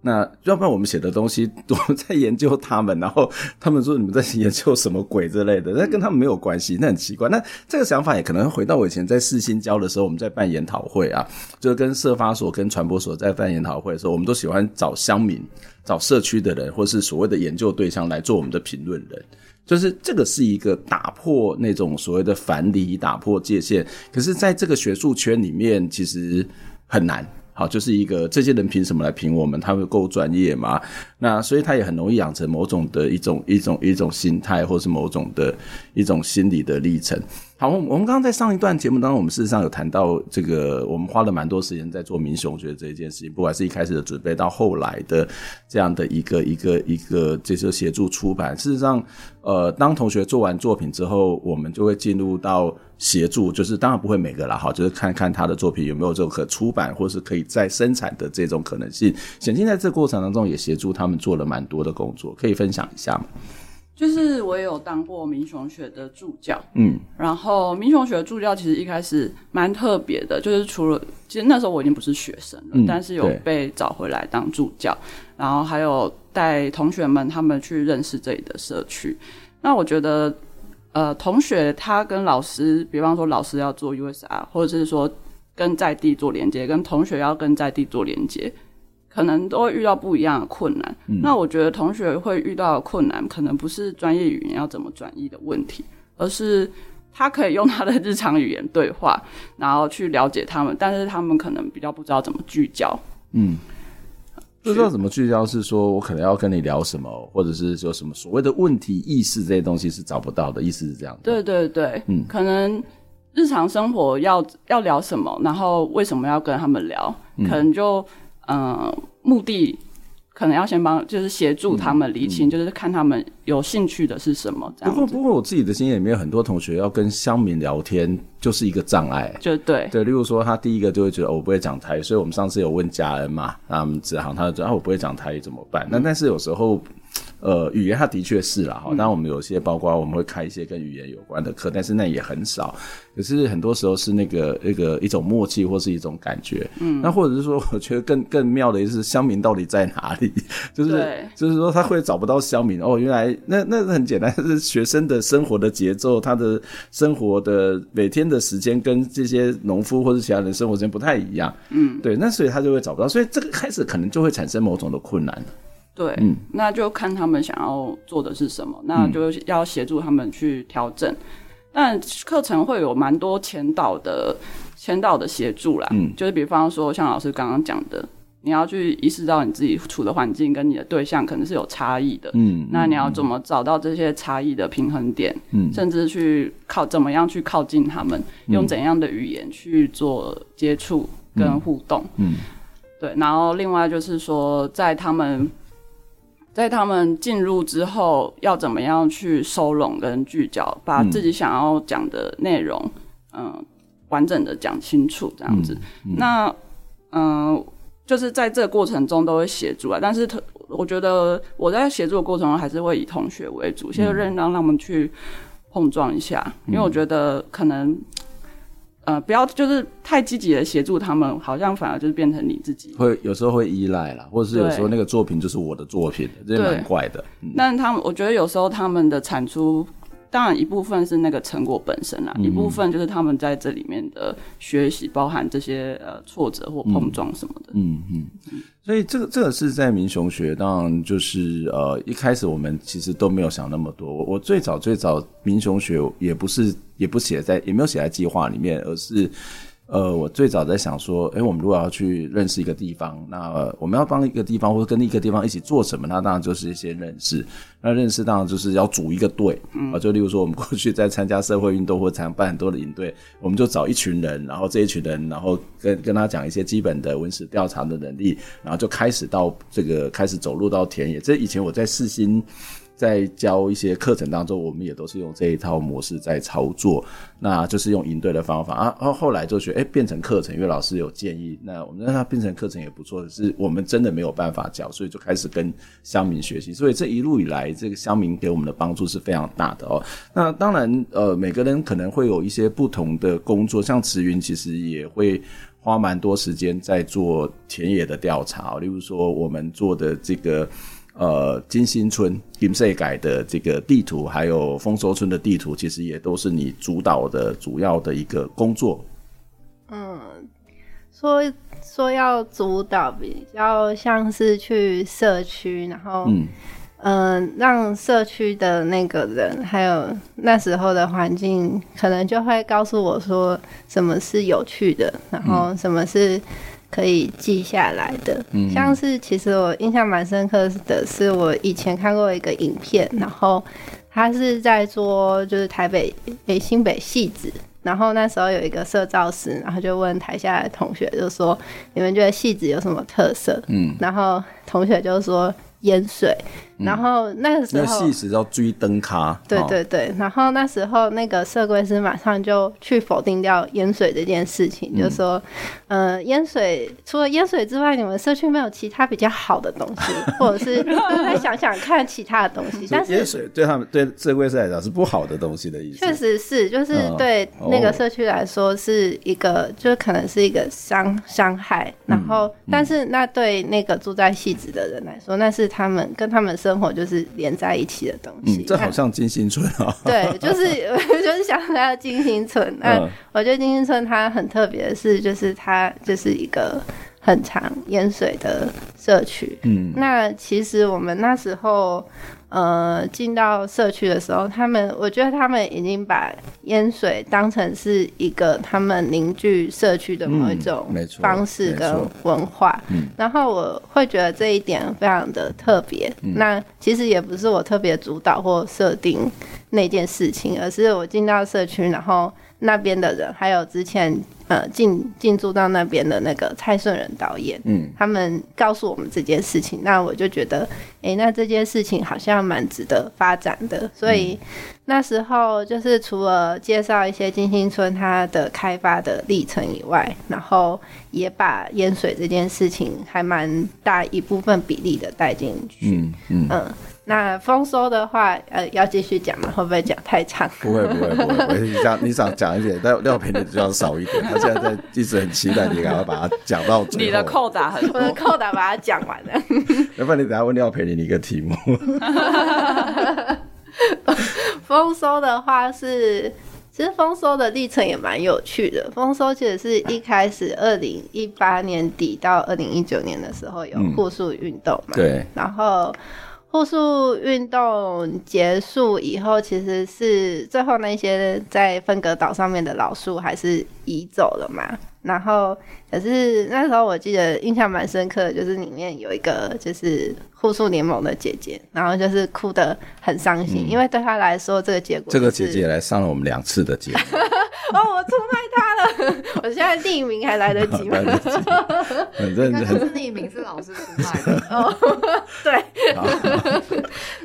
那要不然我们写的东西，我们在研究他们，然后他们说你们在研究什么鬼之类的，那跟他们没有关系，那很奇怪。那这个想法也可能回到我以前在世新教的时候，我们在办研讨会啊，就跟社发所跟传播所在办研讨会的时候，我们都喜欢找乡民、找社区的人，或是所谓的研究对象来做我们的评论人。就是这个是一个打破那种所谓的藩篱，打破界限。可是，在这个学术圈里面，其实很难。好，就是一个这些人凭什么来评我们？他们够专业吗？那所以他也很容易养成某种的一种一种一种心态，或是某种的一种心理的历程。好，我们刚刚在上一段节目当中，我们事实上有谈到这个，我们花了蛮多时间在做民雄学这一件事情，不管是一开始的准备，到后来的这样的一个一个一个，就是协助出版。事实上，呃，当同学做完作品之后，我们就会进入到协助，就是当然不会每个啦，哈，就是看看他的作品有没有这种可出版或是可以再生产的这种可能性。显进在这过程当中也协助他们做了蛮多的工作，可以分享一下吗？就是我也有当过民雄学的助教，嗯，然后民雄学的助教其实一开始蛮特别的，就是除了其实那时候我已经不是学生了，嗯、但是有被找回来当助教，然后还有带同学们他们去认识这里的社区。那我觉得，呃，同学他跟老师，比方说老师要做 USR，或者是说跟在地做连接，跟同学要跟在地做连接，可能都会遇到不一样的困难。嗯、那我觉得同学会遇到的困难，可能不是专业语言要怎么转译的问题，而是他可以用他的日常语言对话，然后去了解他们，但是他们可能比较不知道怎么聚焦。嗯。不知道怎么聚焦，是说我可能要跟你聊什么，或者是说什么所谓的问题意识这些东西是找不到的，意思是这样。对对对，嗯，可能日常生活要要聊什么，然后为什么要跟他们聊，嗯、可能就嗯、呃、目的。可能要先帮，就是协助他们理清，嗯嗯、就是看他们有兴趣的是什么。这样子。不过，不过我自己的经验里面，很多同学要跟乡民聊天，就是一个障碍。就对对，例如说，他第一个就会觉得、哦、我不会讲台语，所以我们上次有问嘉恩嘛，那我们子航他就说啊，我不会讲台语怎么办？那、嗯、但是有时候。呃，语言它的确是啦，哈，当然我们有些包括我们会开一些跟语言有关的课，但是那也很少。可是很多时候是那个那个一种默契或是一种感觉，嗯，那或者是说，我觉得更更妙的是乡民到底在哪里？就是就是说他会找不到乡民哦，原来那那很简单，是学生的生活的节奏，他的生活的每天的时间跟这些农夫或者其他人生活时间不太一样，嗯，对，那所以他就会找不到，所以这个开始可能就会产生某种的困难。对，嗯，那就看他们想要做的是什么，那就要协助他们去调整。嗯、但课程会有蛮多前导的前导的协助啦，嗯，就是比方说像老师刚刚讲的，你要去意识到你自己处的环境跟你的对象可能是有差异的，嗯，那你要怎么找到这些差异的平衡点，嗯，甚至去靠怎么样去靠近他们，嗯、用怎样的语言去做接触跟互动，嗯，嗯。对，然后另外就是说在他们。在他们进入之后，要怎么样去收拢跟聚焦，把自己想要讲的内容，嗯、呃，完整的讲清楚，这样子。嗯嗯、那，嗯、呃，就是在这个过程中都会协助啊。但是，我觉得我在协助的过程中，还是会以同学为主，先让让他们去碰撞一下，嗯、因为我觉得可能。呃，不要就是太积极的协助他们，好像反而就是变成你自己会有时候会依赖啦，或者是有时候那个作品就是我的作品，这也蛮怪的。嗯、但他们，我觉得有时候他们的产出。当然，一部分是那个成果本身啦，嗯、一部分就是他们在这里面的学习，包含这些呃挫折或碰撞什么的。嗯嗯，嗯，所以这个这个是在民雄学，当然就是呃一开始我们其实都没有想那么多。我我最早最早民雄学也不是也不写在也没有写在计划里面，而是。呃，我最早在想说，诶，我们如果要去认识一个地方，那、呃、我们要帮一个地方或者跟一个地方一起做什么？那当然就是先认识。那认识当然就是要组一个队，啊、嗯，就例如说我们过去在参加社会运动或者参办很多的营队，我们就找一群人，然后这一群人，然后跟跟他讲一些基本的文史调查的能力，然后就开始到这个开始走路到田野。这以前我在四新。在教一些课程当中，我们也都是用这一套模式在操作，那就是用营队的方法啊。然后后来就觉得，哎，变成课程，因为老师有建议，那我们让它变成课程也不错。是我们真的没有办法教，所以就开始跟乡民学习。所以这一路以来，这个乡民给我们的帮助是非常大的哦。那当然，呃，每个人可能会有一些不同的工作，像慈云其实也会花蛮多时间在做田野的调查，例如说我们做的这个。呃，金星村金色改的这个地图，还有丰收村的地图，其实也都是你主导的主要的一个工作。嗯，说说要主导，比较像是去社区，然后嗯、呃，让社区的那个人，还有那时候的环境，可能就会告诉我说什么是有趣的，然后什么是。可以记下来的，嗯、像是其实我印象蛮深刻的是，我以前看过一个影片，然后他是在做就是台北诶、欸、新北戏子，然后那时候有一个摄照师，然后就问台下的同学，就说你们觉得戏子有什么特色？嗯，然后同学就说淹水。然后那个时候，那戏时要追灯卡。对对对，哦、然后那时候那个社规师马上就去否定掉淹水这件事情，嗯、就说，呃，淹水除了淹水之外，你们社区没有其他比较好的东西，或者是再想想看其他的东西。但是淹水对他们对社规师来讲是不好的东西的意思。确实是，就是对那个社区来说是一个，哦、就可能是一个伤伤害。然后，嗯、但是那对那个住在戏子的人来说，那是他们跟他们生活就是连在一起的东西。嗯，这好像金星村啊。对，就是 就是想到金星村。那我觉得金星村它很特别的是，就是它就是一个很长淹水的社区。嗯，那其实我们那时候。呃，进到社区的时候，他们我觉得他们已经把淹水当成是一个他们凝聚社区的某一种方式跟文化。嗯，然后我会觉得这一点非常的特别。嗯，那其实也不是我特别主导或设定那件事情，而是我进到社区，然后。那边的人，还有之前呃进进驻到那边的那个蔡顺仁导演，嗯，他们告诉我们这件事情，那我就觉得，哎、欸，那这件事情好像蛮值得发展的。所以、嗯、那时候就是除了介绍一些金星村它的开发的历程以外，然后也把淹水这件事情还蛮大一部分比例的带进去，嗯嗯。嗯那丰收的话，呃，要继续讲吗？会不会讲太长？不会，不会，不会。不会 你讲，你想讲一点，但廖培你就要少一点。他现在在一直很期待你赶快把它讲到最后。你的扣打很多，我的扣打把它讲完了。要不然你等下问廖培你一个题目。丰收的话是，其实丰收的历程也蛮有趣的。丰收其实是一开始二零一八年底到二零一九年的时候有护树运动嘛，嗯、对，然后。护树运动结束以后，其实是最后那些在分隔岛上面的老树还是移走了吗。然后，可是那时候我记得印象蛮深刻的，就是里面有一个就是护树联盟的姐姐，然后就是哭得很伤心，嗯，因为对她来说这个结果，这个姐姐来上了我们两次的节目。哦，我出卖她了，我现在匿名还来得及吗？反正很匿名，是老师出卖的。哦，对。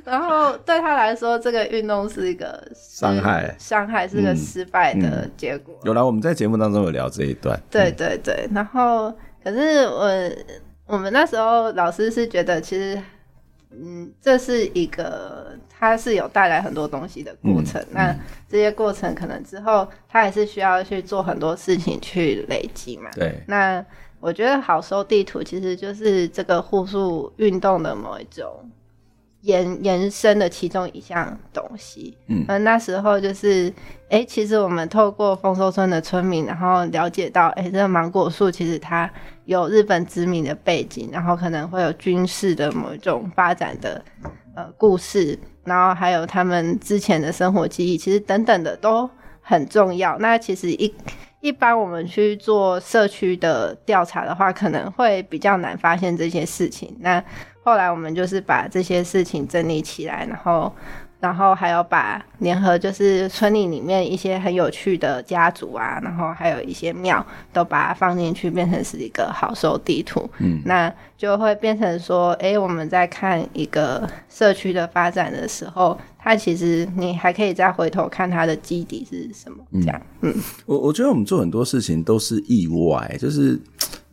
然后对她来说，这个运动是一个伤害，伤害是个失败的结果。嗯嗯、有来我们在节目当中有聊这一段。对对对，然后可是我我们那时候老师是觉得，其实嗯，这是一个它是有带来很多东西的过程。嗯、那这些过程可能之后，他还是需要去做很多事情去累积嘛。对。那我觉得好收地图其实就是这个互助运动的某一种。延延伸的其中一项东西，嗯，那时候就是，哎、欸，其实我们透过丰收村的村民，然后了解到，哎、欸，这个芒果树其实它有日本殖民的背景，然后可能会有军事的某一种发展的呃故事，然后还有他们之前的生活记忆，其实等等的都很重要。那其实一一般我们去做社区的调查的话，可能会比较难发现这些事情。那后来我们就是把这些事情整理起来，然后，然后还有把联合就是村里里面一些很有趣的家族啊，然后还有一些庙，都把它放进去，变成是一个好收地图。嗯，那就会变成说，哎，我们在看一个社区的发展的时候，它其实你还可以再回头看它的基底是什么，这样。嗯，我我觉得我们做很多事情都是意外，就是。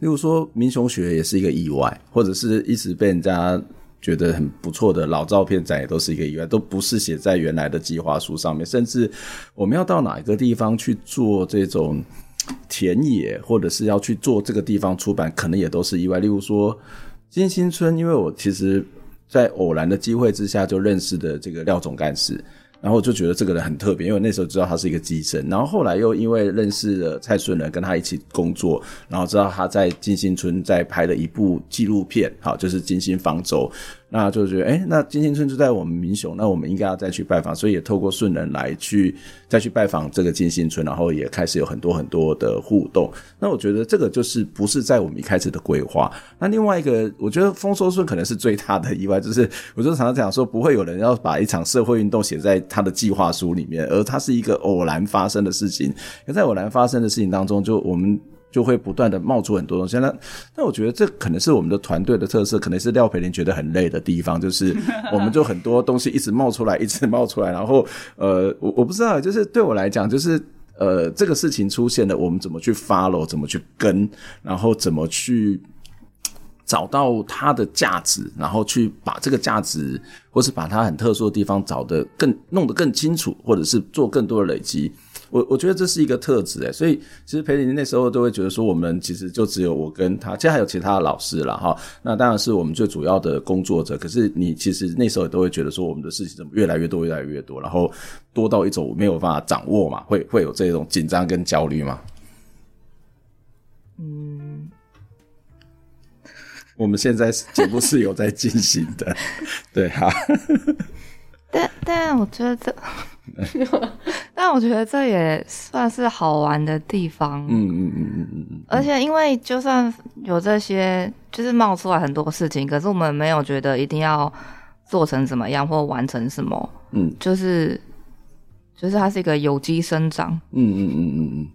例如说，民雄学也是一个意外，或者是一直被人家觉得很不错的老照片展，也都是一个意外，都不是写在原来的计划书上面。甚至我们要到哪一个地方去做这种田野，或者是要去做这个地方出版，可能也都是意外。例如说金星村，因为我其实在偶然的机会之下就认识的这个廖总干事。然后就觉得这个人很特别，因为那时候知道他是一个机身，然后后来又因为认识了蔡顺仁，跟他一起工作，然后知道他在金星村在拍了一部纪录片，好，就是《金星方舟》。那就觉得，哎、那金星村就在我们民雄，那我们应该要再去拜访，所以也透过顺仁来去再去拜访这个金星村，然后也开始有很多很多的互动。那我觉得这个就是不是在我们一开始的规划。那另外一个，我觉得丰收村可能是最大的意外，就是我就常常讲说，不会有人要把一场社会运动写在他的计划书里面，而它是一个偶然发生的事情。而在偶然发生的事情当中，就我们。就会不断的冒出很多东西。那那我觉得这可能是我们的团队的特色，可能是廖培林觉得很累的地方，就是 我们就很多东西一直冒出来，一直冒出来。然后呃，我我不知道，就是对我来讲，就是呃，这个事情出现了，我们怎么去 follow，怎么去跟，然后怎么去找到它的价值，然后去把这个价值，或是把它很特殊的地方找得更弄得更清楚，或者是做更多的累积。我我觉得这是一个特质哎，所以其实培林那时候都会觉得说，我们其实就只有我跟他，其实还有其他的老师了哈。那当然是我们最主要的工作者。可是你其实那时候也都会觉得说，我们的事情怎么越来越多，越来越多，然后多到一种没有办法掌握嘛，会会有这种紧张跟焦虑嘛。嗯，我们现在节目是有在进行的，对哈。但但我觉得这。但我觉得这也算是好玩的地方。嗯嗯嗯嗯嗯。而且，因为就算有这些，就是冒出来很多事情，可是我们没有觉得一定要做成怎么样或完成什么。嗯，就是就是它是一个有机生长。嗯嗯嗯嗯嗯。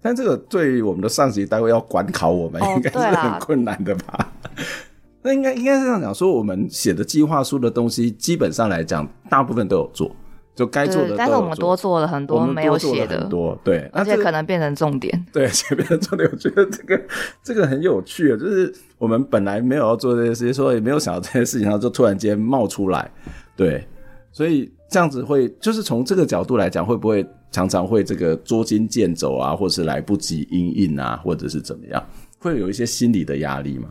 但这个对于我们的上级单位要管考我们，应该是很困难的吧？那应该应该是这样讲，说我们写的计划书的东西，基本上来讲，大部分都有做。就该做的，但是我们多做了很多没有写的，很多对，而且可能变成重点。对，且变成重点。我觉得这个这个很有趣啊，就是我们本来没有要做这些事情，说也没有想到这些事情，然后就突然间冒出来。对，所以这样子会，就是从这个角度来讲，会不会常常会这个捉襟见肘啊，或是来不及应应啊，或者是怎么样，会有一些心理的压力吗？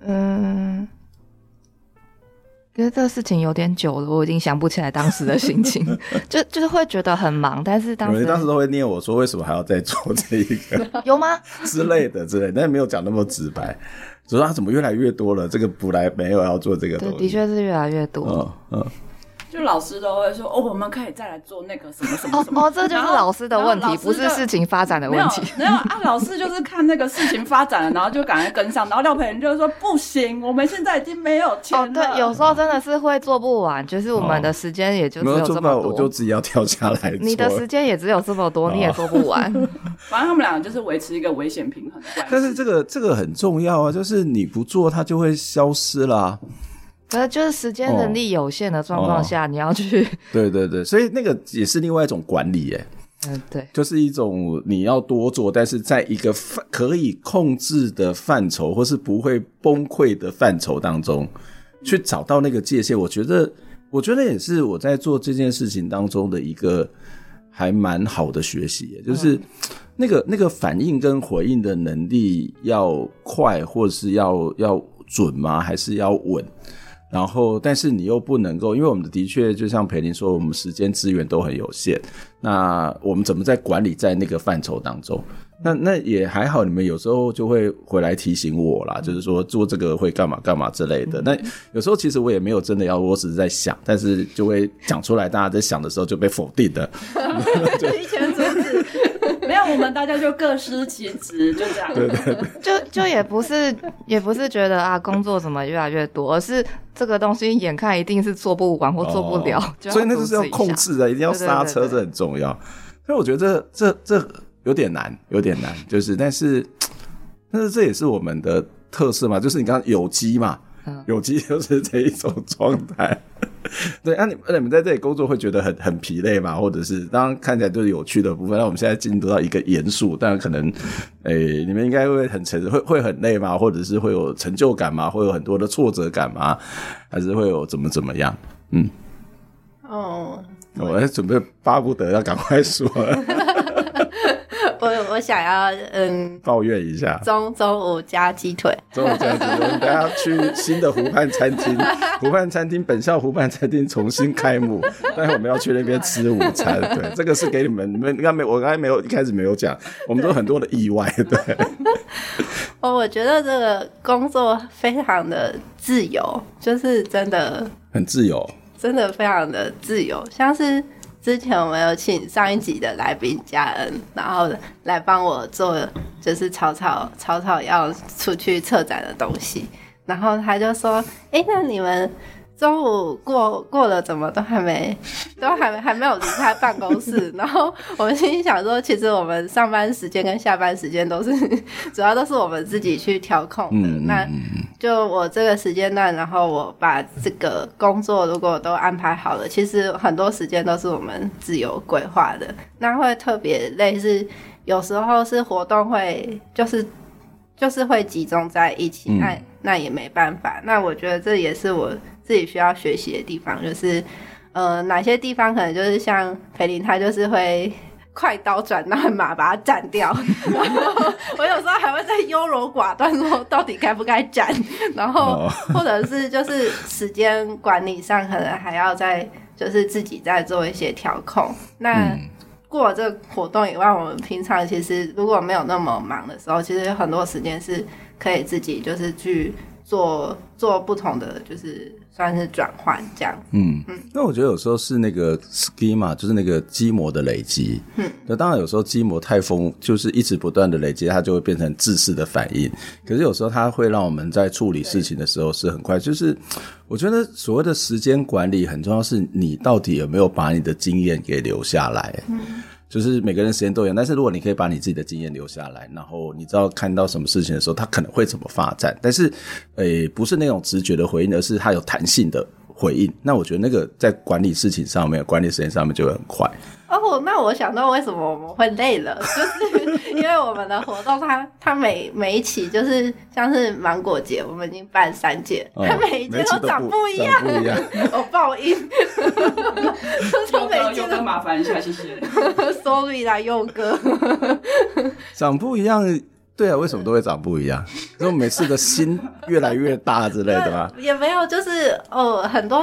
嗯。觉得这个事情有点久了，我已经想不起来当时的心情，就就是会觉得很忙，但是当时你当时都会念我说，为什么还要再做这一个 有吗？之类的之类的，但是没有讲那么直白，只是他怎么越来越多了，这个本来没有要做这个东西，对，的确是越来越多，嗯嗯。就老师都会说哦，我们可以再来做那个什么什么什么哦，这就是老师的问题，不是事情发展的问题。没有，没有啊，老师就是看那个事情发展了，然后就赶快跟上。然后廖培仁就是说不行，我们现在已经没有钱了。哦，对，有时候真的是会做不完，就是我们的时间也就只有这么多，哦、我就自己要跳下来。你的时间也只有这么多，哦、你也做不完。反正他们两个就是维持一个危险平衡的关系。但是这个这个很重要啊，就是你不做，它就会消失啦。可是就是时间能力有限的状况下，哦、你要去 对对对，所以那个也是另外一种管理耶。嗯，对，就是一种你要多做，但是在一个范可以控制的范畴，或是不会崩溃的范畴当中，去找到那个界限。我觉得，我觉得也是我在做这件事情当中的一个还蛮好的学习，就是那个那个反应跟回应的能力要快，或是要要准吗？还是要稳？然后，但是你又不能够，因为我们的的确就像培林说，我们时间资源都很有限。那我们怎么在管理在那个范畴当中？那那也还好，你们有时候就会回来提醒我啦，就是说做这个会干嘛干嘛之类的。那有时候其实我也没有真的要，我只是在想，但是就会讲出来，大家在想的时候就被否定的。我们大家就各司其职，就这样。对对对，就就也不是，也不是觉得啊，工作怎么越来越多，而是这个东西眼看一定是做不完或做不了，哦、所以那就是要控制的，一定要刹车，这很重要。所以我觉得这这这有点难，有点难，就是但是但是这也是我们的特色嘛，就是你刚刚有机嘛。有机就是这一种状态，对，那、啊、你那你们在这里工作会觉得很很疲累吗？或者是当然看起来都是有趣的部分，那我们现在进入到一个严肃，但可能，诶、欸，你们应该会很沉，会会很累吗？或者是会有成就感吗？会有很多的挫折感吗？还是会有怎么怎么样？嗯，哦，我在准备巴不得要赶快说。我我想要嗯抱怨一下，中中午加鸡腿，中午加鸡腿，我们等下去新的湖畔餐厅，湖畔餐厅本校湖畔餐厅重新开幕，待会我们要去那边吃午餐，对，这个是给你们，你们应该没，我刚才没有一开始没有讲，我们都有很多的意外，对。哦，我觉得这个工作非常的自由，就是真的很自由，真的非常的自由，像是。之前我们有请上一集的来宾嘉恩，然后来帮我做，就是草草草草要出去策展的东西，然后他就说：“哎、那你们。”中午过过了，怎么都还没，都还没还没有离开办公室。然后我们心里想说，其实我们上班时间跟下班时间都是，主要都是我们自己去调控的。嗯、那就我这个时间段，然后我把这个工作如果都安排好了，其实很多时间都是我们自由规划的。那会特别累，是有时候是活动会就是就是会集中在一起，嗯、那那也没办法。那我觉得这也是我。自己需要学习的地方就是，呃，哪些地方可能就是像培林，他就是会快刀斩乱麻把它斩掉。然后我有时候还会在优柔寡断说到底该不该斩，然后或者是就是时间管理上可能还要再就是自己再做一些调控。那、嗯过了这个活动以外，我们平常其实如果没有那么忙的时候，其实有很多时间是可以自己就是去做做不同的，就是算是转换这样。嗯嗯。那我觉得有时候是那个 schema，就是那个基模的累积。嗯。那当然有时候基模太丰，就是一直不断的累积，它就会变成自噬的反应。可是有时候它会让我们在处理事情的时候是很快。就是我觉得所谓的时间管理很重要，是你到底有没有把你的经验给留下来。嗯。就是每个人时间都一样，但是如果你可以把你自己的经验留下来，然后你知道看到什么事情的时候，它可能会怎么发展，但是，诶、不是那种直觉的回应，而是它有弹性的回应。那我觉得那个在管理事情上面、管理时间上面就会很快。哦，那我想到为什么我们会累了，就是因为我们的活动它它每每一期就是像是芒果节，我们已经办三届，它、哦、每一届都长不一样，一样。我报应，麻烦一下，谢谢，sorry 啦，佑哥，长不一样，对啊，为什么都会长不一样？因为每次的心越来越大之类的吧？也没有，就是哦，很多。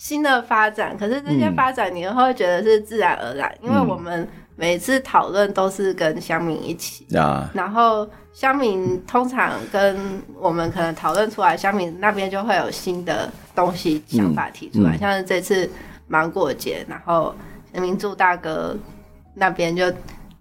新的发展，可是这些发展你会觉得是自然而然，嗯、因为我们每次讨论都是跟乡民一起，嗯、然后乡民通常跟我们可能讨论出来，乡民那边就会有新的东西想法提出来，嗯嗯、像是这次芒果节，然后民助大哥那边就。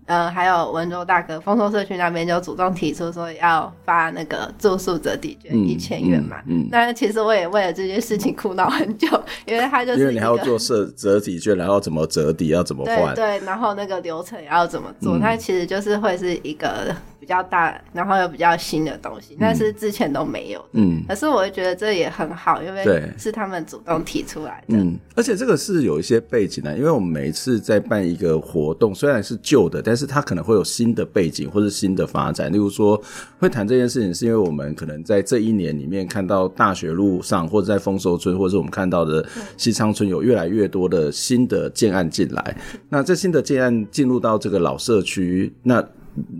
呃，还有温州大哥，丰收社区那边就主动提出说要发那个住宿折抵券一千元嘛。嗯，但是其实我也为了这件事情苦恼很久，因为他就是因为你还要做折折抵券，然后怎么折抵，要怎么换，对，然后那个流程要怎么做，它、嗯、其实就是会是一个。比较大，然后又比较新的东西，但是之前都没有的。嗯，可是我会觉得这也很好，因为是他们主动提出来的。嗯，而且这个是有一些背景的，因为我们每一次在办一个活动，虽然是旧的，但是它可能会有新的背景或是新的发展。例如说，会谈这件事情，是因为我们可能在这一年里面看到大学路上，或者在丰收村，或者是我们看到的西昌村有越来越多的新的建案进来。那这新的建案进入到这个老社区，那。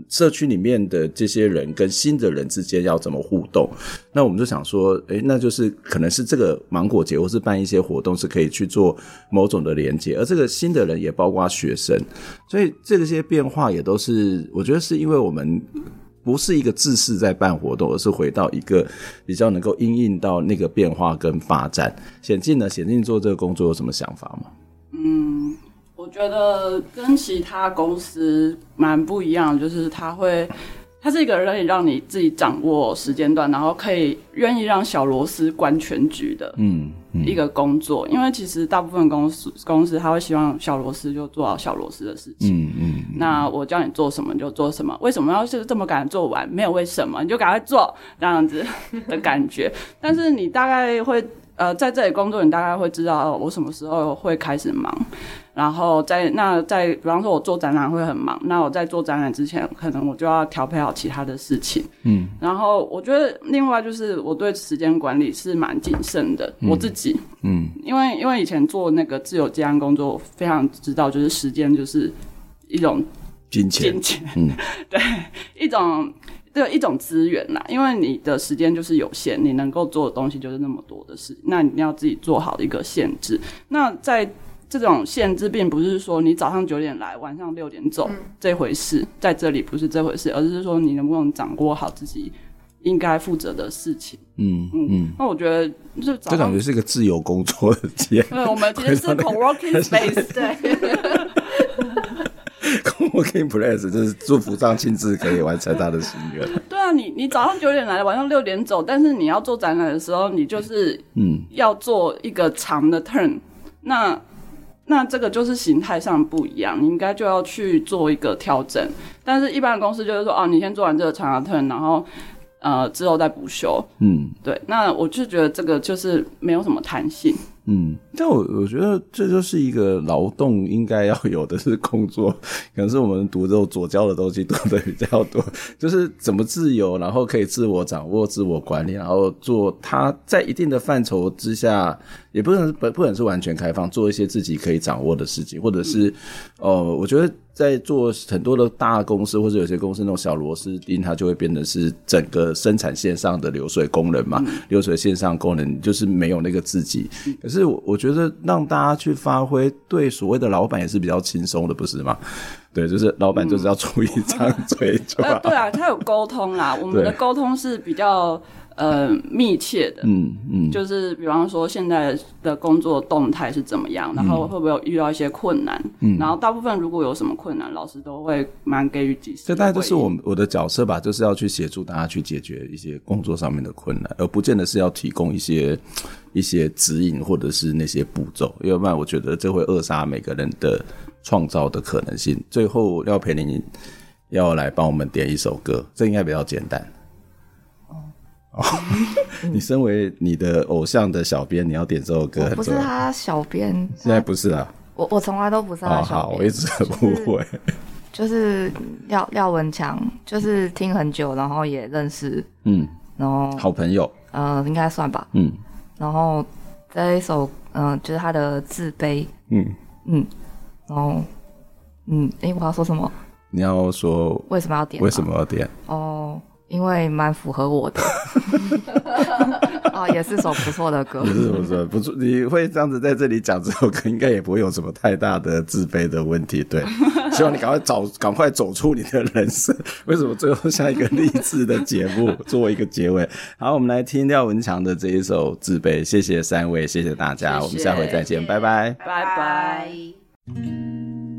社区里面的这些人跟新的人之间要怎么互动？那我们就想说，诶，那就是可能是这个芒果节，或是办一些活动，是可以去做某种的连接。而这个新的人也包括学生，所以这些变化也都是，我觉得是因为我们不是一个自私在办活动，而是回到一个比较能够因应到那个变化跟发展。显进呢？显进做这个工作有什么想法吗？嗯。我觉得跟其他公司蛮不一样，就是他会，他是一个可以让你自己掌握时间段，然后可以愿意让小螺丝观全局的，嗯，一个工作。嗯嗯、因为其实大部分公司公司他会希望小螺丝就做好小螺丝的事情，嗯嗯。嗯那我叫你做什么就做什么，为什么要是这么赶做完？没有为什么，你就赶快做这样子 的感觉。但是你大概会。呃，在这里工作，你大概会知道我什么时候会开始忙，然后在那在，比方说我做展览会很忙，那我在做展览之前，可能我就要调配好其他的事情，嗯，然后我觉得另外就是我对时间管理是蛮谨慎的，嗯、我自己，嗯，因为因为以前做那个自由接案工作，我非常知道就是时间就是一种金钱，金钱，嗯，对，一种。这一种资源啦，因为你的时间就是有限，你能够做的东西就是那么多的事，那你要自己做好一个限制。那在这种限制，并不是说你早上九点来，晚上六点走、嗯、这回事，在这里不是这回事，而是说你能不能掌握好自己应该负责的事情。嗯嗯，嗯那我觉得就这感觉是一个自由工作的间。对，我们其实是 co-working space，对。Working place 就是祝福张庆志可以完成他的心愿。对啊，你你早上九点来，晚上六点走，但是你要做展览的时候，你就是嗯要做一个长的 turn，嗯、那那这个就是形态上不一样，你应该就要去做一个调整。但是一般的公司就是说，哦，你先做完这个长的 turn，然后呃之后再补休。嗯，对。那我就觉得这个就是没有什么弹性。嗯，但我我觉得这就是一个劳动应该要有的是工作，可能是我们读这种左交的东西读的比较多，就是怎么自由，然后可以自我掌握、自我管理，然后做它在一定的范畴之下，也不能不不能是完全开放，做一些自己可以掌握的事情，或者是，呃，我觉得。在做很多的大公司，或者有些公司那种小螺丝钉，它就会变成是整个生产线上的流水工人嘛。嗯、流水线上工人就是没有那个自己。可是我我觉得让大家去发挥，对所谓的老板也是比较轻松的，不是吗？对，就是老板就是要出一张嘴就好。对啊，他有沟通啦。我们的沟通是比较。呃，密切的，嗯嗯，就是比方说现在的工作动态是怎么样，然后会不会有遇到一些困难，嗯，然后大部分如果有什么困难，老师都会蛮给予及时。这大概就是我我的角色吧，就是要去协助大家去解决一些工作上面的困难，而不见得是要提供一些一些指引或者是那些步骤，要不然我觉得这会扼杀每个人的创造的可能性。最后，廖培林要来帮我们点一首歌，这应该比较简单。哦，你身为你的偶像的小编，你要点这首歌？不是他小编，现在不是啊。我我从来都不是他小编。好，我一直很误会。就是廖廖文强，就是听很久，然后也认识，嗯，然后好朋友，呃，应该算吧，嗯。然后这一首，嗯，就是他的自卑，嗯嗯，然后，嗯，哎，我要说什么？你要说为什么要点？为什么要点？哦。因为蛮符合我的，哦，也是首不错的歌。不是不是不错，你会这样子在这里讲这首歌，应该也不会有什么太大的自卑的问题。对，希望你赶快找，赶快走出你的人生。为什么最后像一个励志的节目做一个结尾？好，我们来听廖文强的这一首《自卑》。谢谢三位，谢谢大家，我们下回再见，拜拜，拜拜。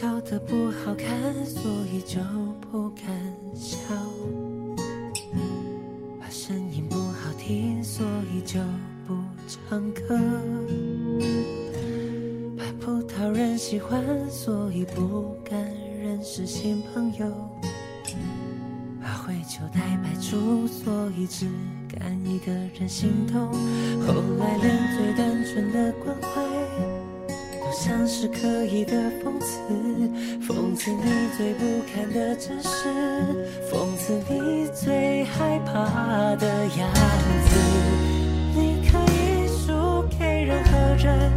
笑得不好看，所以就不敢笑。怕声音不好听，所以就不唱歌。怕不讨人喜欢，所以不敢认识新朋友。怕灰球太白出，所以只敢一个人心痛。后来连最单纯的关怀。像是刻意的讽刺讽刺你最不堪的真实讽刺你最害怕的样子。你可以输给任何人